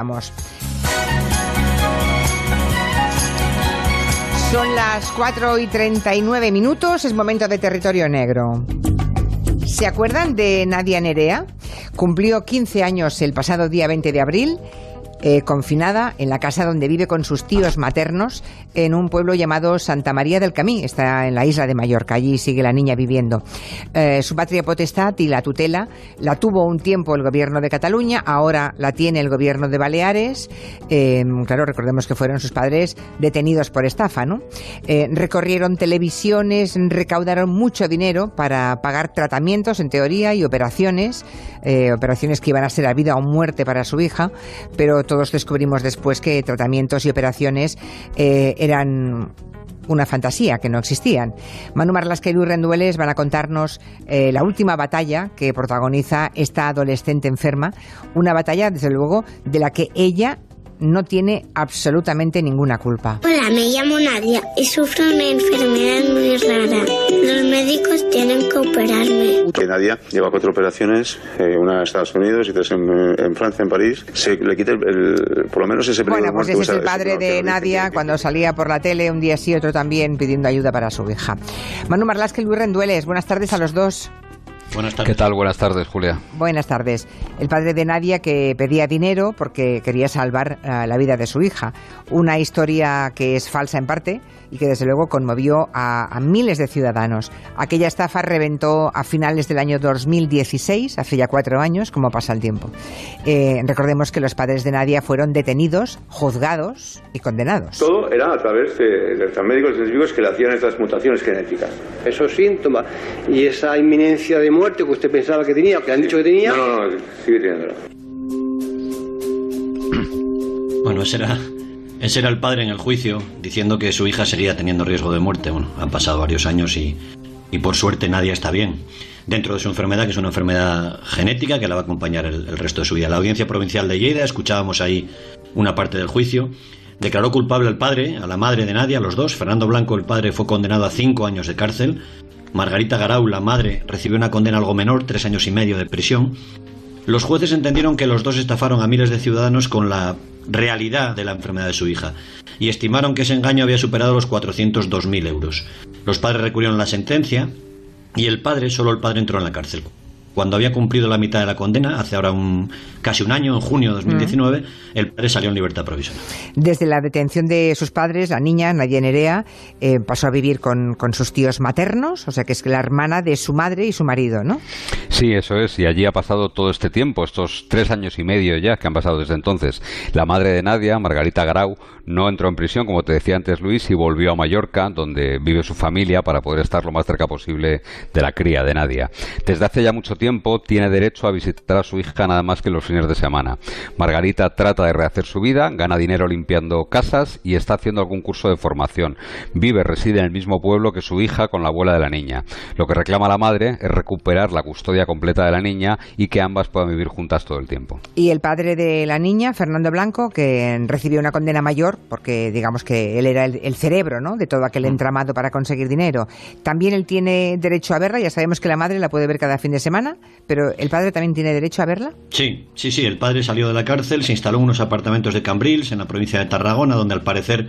Vamos. Son las 4 y 39 minutos, es momento de territorio negro. ¿Se acuerdan de Nadia Nerea? Cumplió 15 años el pasado día 20 de abril eh, confinada en la casa donde vive con sus tíos maternos en un pueblo llamado Santa María del Camí. Está en la isla de Mallorca. Allí sigue la niña viviendo. Eh, su patria potestad y la tutela la tuvo un tiempo el gobierno de Cataluña, ahora la tiene el gobierno de Baleares. Eh, claro, recordemos que fueron sus padres detenidos por estafa, ¿no? recorrieron televisiones, recaudaron mucho dinero para pagar tratamientos, en teoría, y operaciones, operaciones que iban a ser a vida o muerte para su hija, pero todos descubrimos después que tratamientos y operaciones eh, eran una fantasía, que no existían. Manu Marlasca y Luis Rendueles van a contarnos eh, la última batalla que protagoniza esta adolescente enferma, una batalla, desde luego, de la que ella no tiene absolutamente ninguna culpa. Hola, me llamo Nadia y sufro una enfermedad muy rara. Los médicos tienen que operarme. Nadia lleva cuatro operaciones, eh, una en Estados Unidos y tres en, Francia, en París. Se le quita el, por lo menos ese Bueno, pues ese es el padre de Nadia cuando salía por la tele un día sí, otro también pidiendo ayuda para su hija. Manu Marlasque y Luis Rendueles, buenas tardes a los dos. Buenas tardes. ¿Qué tal? Buenas tardes, Julia. Buenas tardes. El padre de Nadia que pedía dinero porque quería salvar eh, la vida de su hija. Una historia que es falsa en parte y que desde luego conmovió a, miles de ciudadanos. Aquella estafa reventó a finales del año 2016, hace ya cuatro años, como pasa el tiempo. Eh, recordemos que los padres de Nadia fueron detenidos, juzgados y condenados. Todo era a través de, los médicos científicos que le hacían estas mutaciones genéticas. Esos síntomas y esa inminencia de muerte que usted pensaba que tenía, que han dicho que tenía. No, no, no sigue teniéndola. Bueno, será ese era el padre en el juicio, diciendo que su hija seguía teniendo riesgo de muerte. Bueno, han pasado varios años y, y por suerte nadie está bien. Dentro de su enfermedad, que es una enfermedad genética que la va a acompañar el, resto de su vida. La audiencia provincial de Lleida, escuchábamos ahí una parte del juicio, declaró culpable al padre, a la madre de Nadia, a los dos. Fernando Blanco, el padre, fue condenado a cinco años de cárcel. Margarita Garau, la madre, recibió una condena algo menor, tres años y medio de prisión. Los jueces entendieron que los dos estafaron a miles de ciudadanos con la realidad de la enfermedad de su hija y estimaron que ese engaño había superado los 402.000 euros. Los padres recurrieron la sentencia y el padre, solo el padre entró en la cárcel cuando había cumplido la mitad de la condena, hace ahora un, casi un año, en junio de 2019, mm. el padre salió en libertad provisional. Desde la detención de sus padres, la niña, Nadia Nerea, eh, pasó a vivir con, sus tíos maternos, o sea que es la hermana de su madre y su marido, ¿no? Sí, eso es, y allí ha pasado todo este tiempo, estos tres años y medio ya que han pasado desde entonces. La madre de Nadia, Margarita Garau, no entró en prisión, como te decía antes Luis, y volvió a Mallorca, donde vive su familia, para poder estar lo más cerca posible de la cría de Nadia. Desde hace ya mucho tiempo tiene derecho a visitar a su hija nada más que los fines de semana. Margarita trata de rehacer su vida, gana dinero limpiando casas y está haciendo algún curso de formación. Vive, reside en el mismo pueblo que su hija con la abuela de la niña. Lo que reclama la madre es recuperar la custodia completa de la niña y que ambas puedan vivir juntas todo el tiempo. Y el padre de la niña, Fernando Blanco, que recibió una condena mayor porque digamos que él era el, cerebro ¿no? de todo aquel mm. entramado para conseguir dinero. También él tiene derecho a verla, ya sabemos que la madre la puede ver cada fin de semana, pero ¿el padre también tiene derecho a verla? Sí, sí, sí. El padre salió de la cárcel, se instaló en unos apartamentos de Cambrils, en la provincia de Tarragona, donde al parecer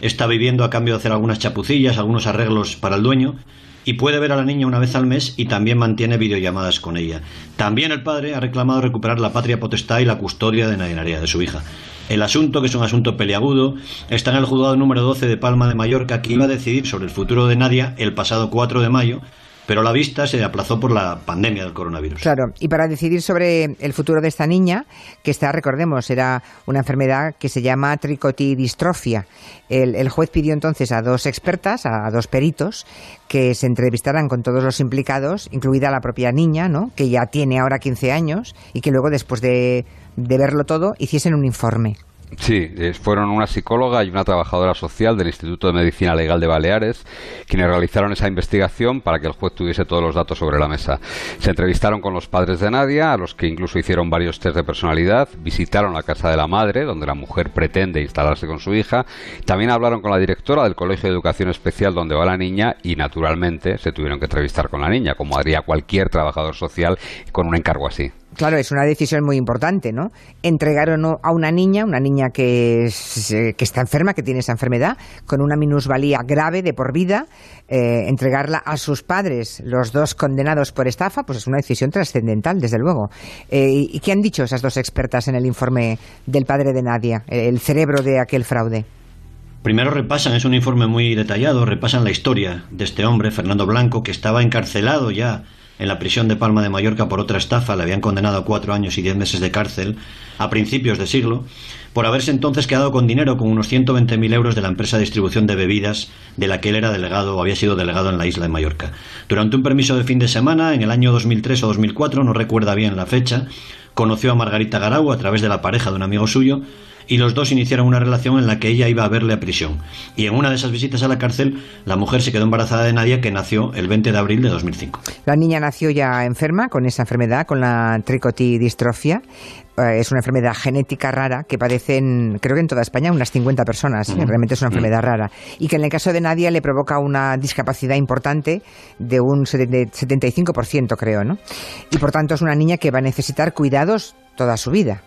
está viviendo a cambio de hacer algunas chapucillas, algunos arreglos para el dueño, y puede ver a la niña una vez al mes y también mantiene videollamadas con ella. También el padre ha reclamado recuperar la patria potestad y la custodia de Nadia de su hija. El asunto, que es un asunto peliagudo, está en el juzgado número 12 de Palma de Mallorca, que iba a decidir sobre el futuro de Nadia el pasado 4 de mayo, pero la vista se aplazó por la pandemia del coronavirus. Claro, y para decidir sobre el futuro de esta niña, que está, recordemos, era una enfermedad que se llama tricotidistrofia. El, juez pidió entonces a dos expertas, a, dos peritos, que se entrevistaran con todos los implicados, incluida la propia niña, ¿no? que ya tiene ahora 15 años, y que luego, después de, de verlo todo, hiciesen un informe. Sí, fueron una psicóloga y una trabajadora social del Instituto de Medicina Legal de Baleares quienes realizaron esa investigación para que el juez tuviese todos los datos sobre la mesa. Se entrevistaron con los padres de Nadia, a los que incluso hicieron varios test de personalidad, visitaron la casa de la madre, donde la mujer pretende instalarse con su hija, también hablaron con la directora del Colegio de Educación Especial donde va la niña y naturalmente se tuvieron que entrevistar con la niña, como haría cualquier trabajador social con un encargo así. Claro, es una decisión muy importante, ¿no? Entregar o no a una niña, una niña que, eh, que está enferma, que tiene esa enfermedad, con una minusvalía grave de por vida, eh, entregarla a sus padres, los dos condenados por estafa, pues es una decisión trascendental, desde luego. Eh, ¿Y qué han dicho esas dos expertas en el informe del padre de Nadia, el cerebro de aquel fraude? Primero repasan, es un informe muy detallado, repasan la historia de este hombre, Fernando Blanco, que estaba encarcelado ya en la prisión de Palma de Mallorca por otra estafa, le habían condenado a cuatro años y diez meses de cárcel a principios de siglo, por haberse entonces quedado con dinero, con unos 120.000 euros de la empresa de distribución de bebidas de la que él era delegado o había sido delegado en la isla de Mallorca. Durante un permiso de fin de semana, en el año 2003 o 2004, no recuerda bien la fecha, conoció a Margarita Garau a través de la pareja de un amigo suyo, y los dos iniciaron una relación en la que ella iba a verle a prisión. Y en una de esas visitas a la cárcel, la mujer se quedó embarazada de Nadia, que nació el 20 de abril de 2005. La niña nació ya enferma con esa enfermedad, con la tricotidistrofia. Eh, es una enfermedad genética rara que padecen, creo que en toda España, unas 50 personas. Realmente es una enfermedad rara. Y que en el caso de Nadia le provoca una discapacidad importante de un 75%, creo, ¿no? Y por tanto es una niña que va a necesitar cuidados toda su vida.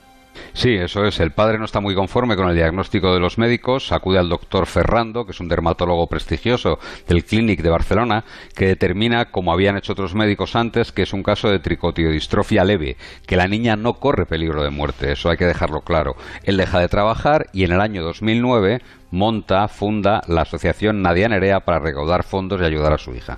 Sí, eso es. El padre no está muy conforme con el diagnóstico de los médicos. Acude al doctor Ferrando, que es un dermatólogo prestigioso del Clínic de Barcelona, que determina, como habían hecho otros médicos antes, que es un caso de tricotiodistrofia leve, que la niña no corre peligro de muerte. Eso hay que dejarlo claro. Él deja de trabajar y en el año 2009 monta, funda la asociación Nadia Nerea para recaudar fondos y ayudar a su hija.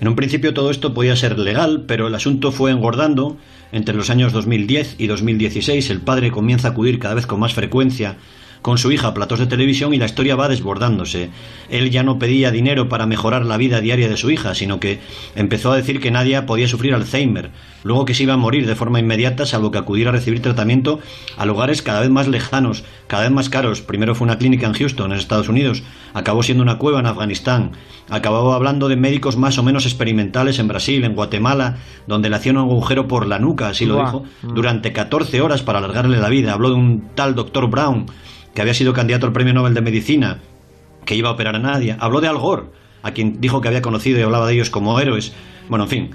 En un principio todo esto podía ser legal, pero el asunto fue engordando entre los años 2010 y 2016 el padre comienza a acudir cada vez con más frecuencia con su hija platos de televisión y la historia va desbordándose. Él ya no pedía dinero para mejorar la vida diaria de su hija, sino que empezó a decir que Nadia podía sufrir Alzheimer, luego que se iba a morir de forma inmediata salvo que acudiera a recibir tratamiento a lugares cada vez más lejanos, cada vez más caros. Primero fue una clínica en Houston, en Estados Unidos, acabó siendo una cueva en Afganistán, acababa hablando de médicos más o menos experimentales en Brasil, en Guatemala, donde le hacían un agujero por la nuca, así lo dijo, mm. durante 14 horas para alargarle la vida. Habló de un tal doctor Brown, que había sido candidato al Premio Nobel de Medicina, que iba a operar a nadie. Habló de Al Gore, a quien dijo que había conocido y hablaba de ellos como héroes. Bueno, en fin,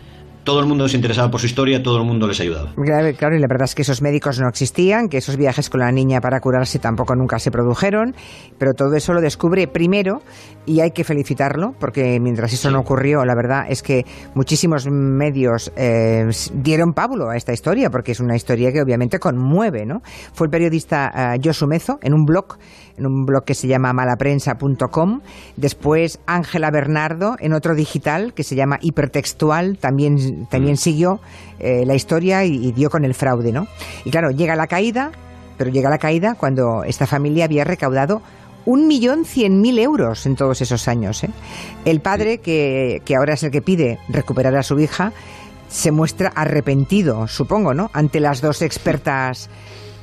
todo el mundo se interesaba por su historia, todo el mundo les ayudaba. Claro, y la verdad es que esos médicos no existían, que esos viajes con la niña para curarse tampoco nunca se produjeron, pero todo eso lo descubre primero y hay que felicitarlo, porque mientras eso no ocurrió, la verdad es que muchísimos medios eh, dieron pábulo a esta historia, porque es una historia que obviamente conmueve, ¿no? Fue el periodista uh, Josu Mezo en un blog en un blog que se llama malaprensa.com. Después Ángela Bernardo en otro digital que se llama Hipertextual, también, también mm. siguió eh, la historia y, dio con el fraude, ¿no? Y claro, llega la caída, pero llega la caída cuando esta familia había recaudado un millón cien mil euros en todos esos años. ¿eh? El padre, que, que ahora es el que pide recuperar a su hija, se muestra arrepentido, supongo, ¿no? Ante las dos expertas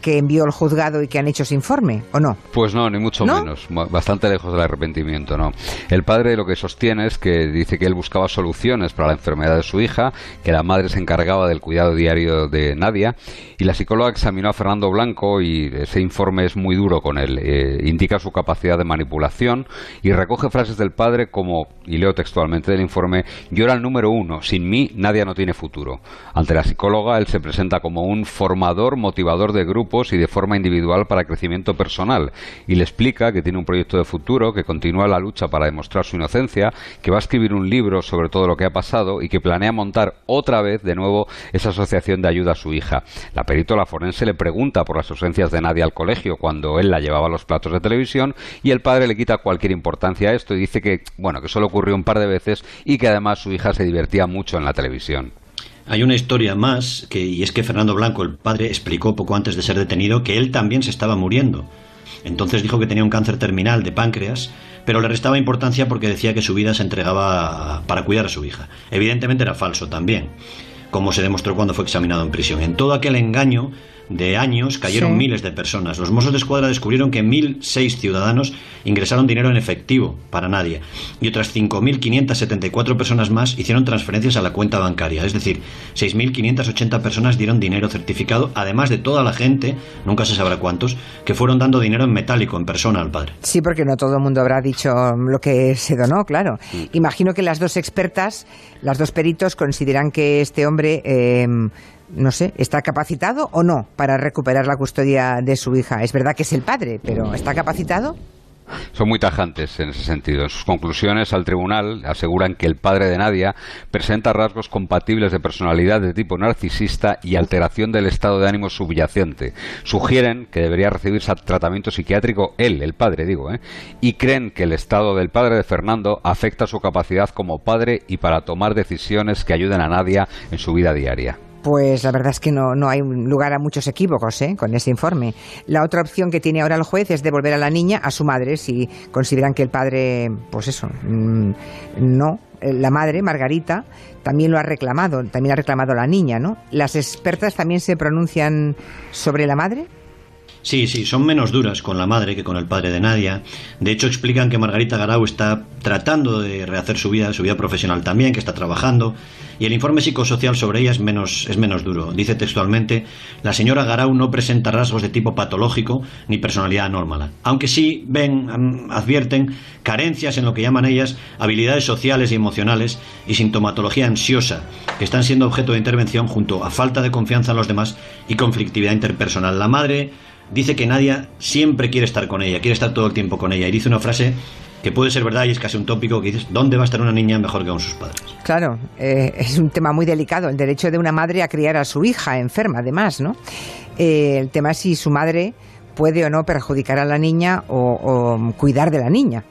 que envió el juzgado y que han hecho ese informe, ¿o no? Pues no, ni mucho menos. Bastante lejos del arrepentimiento, ¿no? El padre lo que sostiene es que dice que él buscaba soluciones para la enfermedad de su hija, que la madre se encargaba del cuidado diario de Nadia, y la psicóloga examinó a Fernando Blanco y ese informe es muy duro con él. Eh, indica su capacidad de manipulación y recoge frases del padre como, y leo textualmente del informe, yo era el número uno, sin mí Nadia no tiene futuro. Ante la psicóloga él se presenta como un formador, motivador de grupo, y de forma individual para crecimiento personal y le explica que tiene un proyecto de futuro, que continúa la lucha para demostrar su inocencia, que va a escribir un libro sobre todo lo que ha pasado y que planea montar otra vez de nuevo esa asociación de ayuda a su hija. La perítola forense le pregunta por las ausencias de Nadia al colegio cuando él la llevaba a los platos de televisión y el padre le quita cualquier importancia a esto y dice que, bueno, que solo ocurrió un par de veces y que además su hija se divertía mucho en la televisión. Hay una historia más, que, y es que Fernando Blanco, el padre, explicó poco antes de ser detenido que él también se estaba muriendo. Entonces dijo que tenía un cáncer terminal de páncreas, pero le restaba importancia porque decía que su vida se entregaba para cuidar a su hija. Evidentemente era falso también, como se demostró cuando fue examinado en prisión. En todo aquel engaño de años cayeron miles de personas. Los Mossos de Escuadra descubrieron que 1.006 ciudadanos ingresaron dinero en efectivo para nadie y otras 5.574 personas más hicieron transferencias a la cuenta bancaria. Es decir, 6.580 personas dieron dinero certificado, además de toda la gente, nunca se sabrá cuántos, que fueron dando dinero en metálico, en persona al padre. Sí, porque no todo el mundo habrá dicho lo que se donó, claro. Imagino que las dos expertas, las dos peritos, consideran que este hombre... Eh, no sé, ¿está capacitado o no para recuperar la custodia de su hija? Es verdad que es el padre, pero ¿está capacitado? Son muy tajantes en ese sentido. En sus conclusiones al tribunal aseguran que el padre de Nadia presenta rasgos compatibles de personalidad de tipo narcisista y alteración del estado de ánimo subyacente. Sugieren que debería recibir tratamiento psiquiátrico él, el padre, digo, ¿eh? y creen que el estado del padre de Fernando afecta su capacidad como padre y para tomar decisiones que ayuden a Nadia en su vida diaria. Pues la verdad es que no, no hay lugar a muchos equívocos ¿eh? con ese informe. La otra opción que tiene ahora el juez es devolver a la niña a su madre si consideran que el padre, pues eso, mm, no. La madre, Margarita, también lo ha reclamado, también ha reclamado la niña, ¿no? ¿Las expertas también se pronuncian sobre la madre? Sí, sí, son menos duras con la madre que con el padre de Nadia. De hecho, explican que Margarita Garau está tratando de rehacer su vida, su vida profesional también, que está trabajando, y el informe psicosocial sobre ella es menos, es menos duro. Dice textualmente, la señora Garau no presenta rasgos de tipo patológico ni personalidad anórmala, aunque sí ven, advierten carencias en lo que llaman ellas habilidades sociales y emocionales y sintomatología ansiosa, que están siendo objeto de intervención junto a falta de confianza en los demás y conflictividad interpersonal. La madre dice que Nadia siempre quiere estar con ella, quiere estar todo el tiempo con ella. Y dice una frase que puede ser verdad y es casi un tópico que dices, ¿dónde va a estar una niña mejor que con sus padres? Claro, eh, es un tema muy delicado, el derecho de una madre a criar a su hija enferma, además, ¿no? Eh, el tema es si su madre puede o no perjudicar a la niña o cuidar de la niña.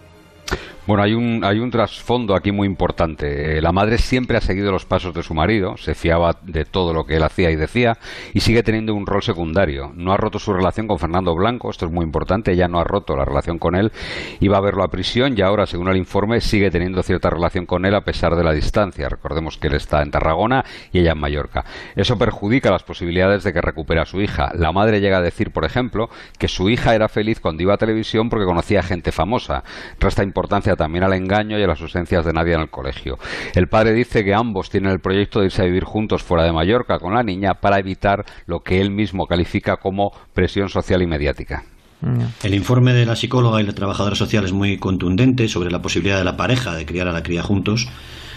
Bueno, hay un, hay un trasfondo aquí muy importante. Eh, la madre siempre ha seguido los pasos de su marido, se fiaba de todo lo que él hacía y decía, y sigue teniendo un rol secundario. No ha roto su relación con Fernando Blanco, esto es muy importante, ella no ha roto la relación con él, iba a verlo a prisión y ahora, según el informe, sigue teniendo cierta relación con él a pesar de la distancia. Recordemos que él está en Tarragona y ella en Mallorca. Eso perjudica las posibilidades de que recupere a su hija. La madre llega a decir, por ejemplo, que su hija era feliz cuando iba a televisión porque conocía gente famosa. Resta importancia también al engaño y a las ausencias de nadie en el colegio. El padre dice que ambos tienen el proyecto de irse a vivir juntos fuera de Mallorca con la niña para evitar lo que él mismo califica como presión social y mediática. El informe de la psicóloga y la trabajadora social es muy contundente sobre la posibilidad de la pareja de criar a la cría juntos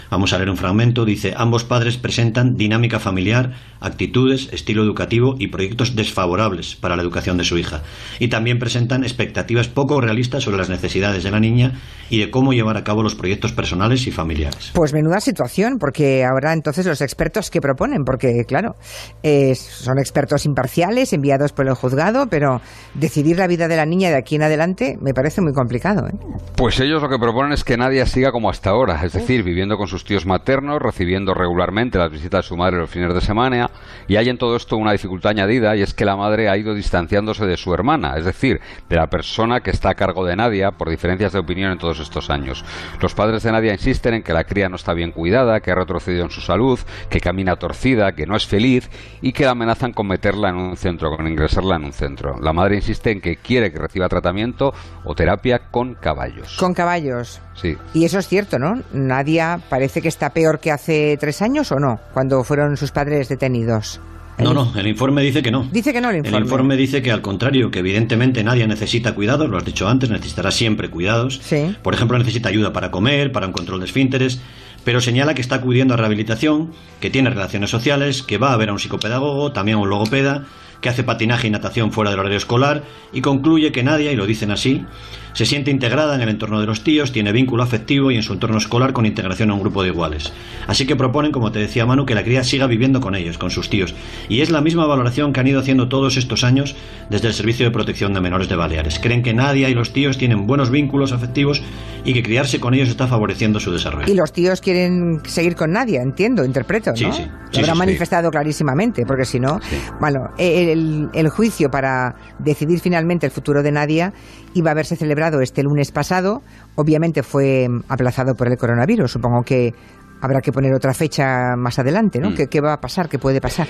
Vamos a leer un fragmento. Dice, ambos padres presentan dinámica familiar, actitudes, estilo educativo y proyectos desfavorables para la educación de su hija. Y también presentan expectativas poco realistas sobre las necesidades de la niña y de cómo llevar a cabo los proyectos personales y familiares. Pues menuda situación, porque ahora entonces los expertos que proponen, porque claro, son expertos imparciales enviados por el juzgado, pero decidir la vida de la niña de aquí en adelante me parece muy complicado. ¿eh? Pues ellos lo que proponen es que nadie siga como hasta ahora, es decir, viviendo con sus tíos maternos, recibiendo regularmente las visitas de su madre los fines de semana, y hay en todo esto una dificultad añadida, y es que la madre ha ido distanciándose de su hermana, es decir, de la persona que está a cargo de Nadia por diferencias de opinión en todos estos años. Los padres de Nadia insisten en que la cría no está bien cuidada, que ha retrocedido en su salud, que camina torcida, que no es feliz, y que la amenazan con meterla en un centro, con ingresarla en un centro. La madre insiste en que quiere que reciba tratamiento o terapia con caballos. Con caballos. Sí. Y eso es cierto, ¿no? Nadia parece que está peor que hace tres años o no, cuando fueron sus padres detenidos. No, no, el informe dice que no. Dice que no el informe. El informe dice que al contrario, que evidentemente nadie necesita cuidados, lo has dicho antes, necesitará siempre cuidados. Sí. Por ejemplo, necesita ayuda para comer, para un control de esfínteres, pero señala que está acudiendo a rehabilitación, que tiene relaciones sociales, que va a ver a un psicopedagogo, también a un logopeda, que hace patinaje y natación fuera del horario escolar, y concluye que nadie, y lo dicen así, se siente integrada en el entorno de los tíos, tiene vínculo afectivo y en su entorno escolar con integración a un grupo de iguales. Así que proponen, como te decía Manu, que la cría siga viviendo con ellos, con sus tíos. Y es la misma valoración que han ido haciendo todos estos años desde el Servicio de Protección de Menores de Baleares. Creen que Nadia y los tíos tienen buenos vínculos afectivos y que criarse con ellos está favoreciendo su desarrollo. Y los tíos quieren seguir con Nadia, entiendo, interpreto, ¿no? Sí, sí. Lo habrá manifestado clarísimamente, porque si no, bueno, el, el juicio para decidir finalmente el futuro de Nadia iba a haberse celebrado este lunes pasado. Obviamente fue aplazado por el coronavirus. Supongo que habrá que poner otra fecha más adelante, ¿no? Mm. ¿Qué, ¿Qué va a pasar? ¿Qué puede pasar?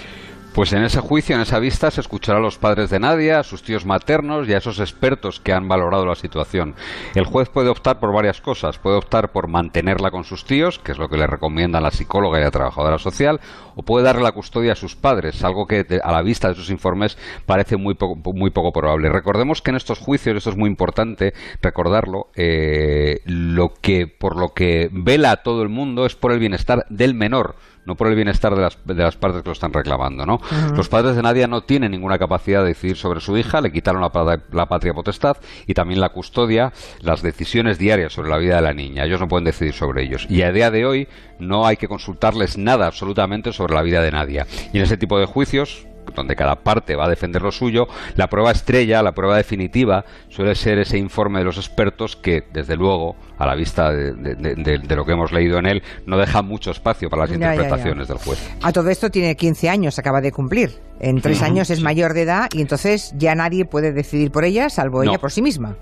Pues en ese juicio, en esa vista, se escuchará a los padres de Nadia, a sus tíos maternos y a esos expertos que han valorado la situación. El juez puede optar por varias cosas. Puede optar por mantenerla con sus tíos, que es lo que le recomienda la psicóloga y la trabajadora social, o puede darle la custodia a sus padres, algo que a la vista de sus informes parece muy poco, muy poco probable. Recordemos que en estos juicios, esto es muy importante recordarlo, eh, lo que por lo que vela todo el mundo es por el bienestar del menor no por el bienestar de las, de las partes que lo están reclamando, ¿no? Los padres de Nadia no tienen ninguna capacidad de decidir sobre su hija, le quitaron la, la patria potestad y también la custodia, las decisiones diarias sobre la vida de la niña. Ellos no pueden decidir sobre ellos. Y a día de hoy no hay que consultarles nada absolutamente sobre la vida de Nadia. Y en ese tipo de juicios donde cada parte va a defender lo suyo, la prueba estrella, la prueba definitiva, suele ser ese informe de los expertos que, desde luego, a la vista de, de- de- de lo que hemos leído en él, no deja mucho espacio para las Ya, ya, ya. interpretaciones del juez. A todo esto tiene 15 años, acaba de cumplir. En tres años es mayor de edad y entonces ya nadie puede decidir por ella, salvo No. ella por sí misma.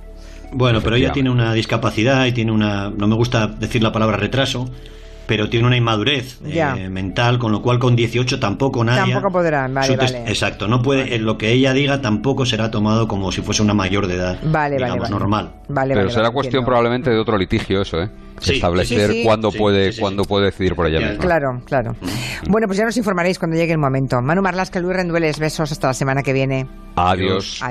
Bueno, pero ella tiene una discapacidad y tiene una. No me gusta decir la palabra retraso, pero tiene una inmadurez eh, mental, con lo cual con 18 tampoco nadie. Tampoco podrán, vale, vale. Exacto, no puede. eh, Lo que ella diga tampoco será tomado como si fuese una mayor de edad. Vale, vale, digamos, vale. normal. Vale, Pero vale, será vale, cuestión entiendo. probablemente de otro litigio eso, ¿eh? Sí, Establecer sí, sí. cuándo Sí, puede sí, sí, cuándo puede decidir por ella misma. Claro, claro. Bueno, pues ya nos informaréis cuando llegue el momento. Manu Marlasca, Luis Rendueles, besos hasta la semana que viene. Adiós. Adiós.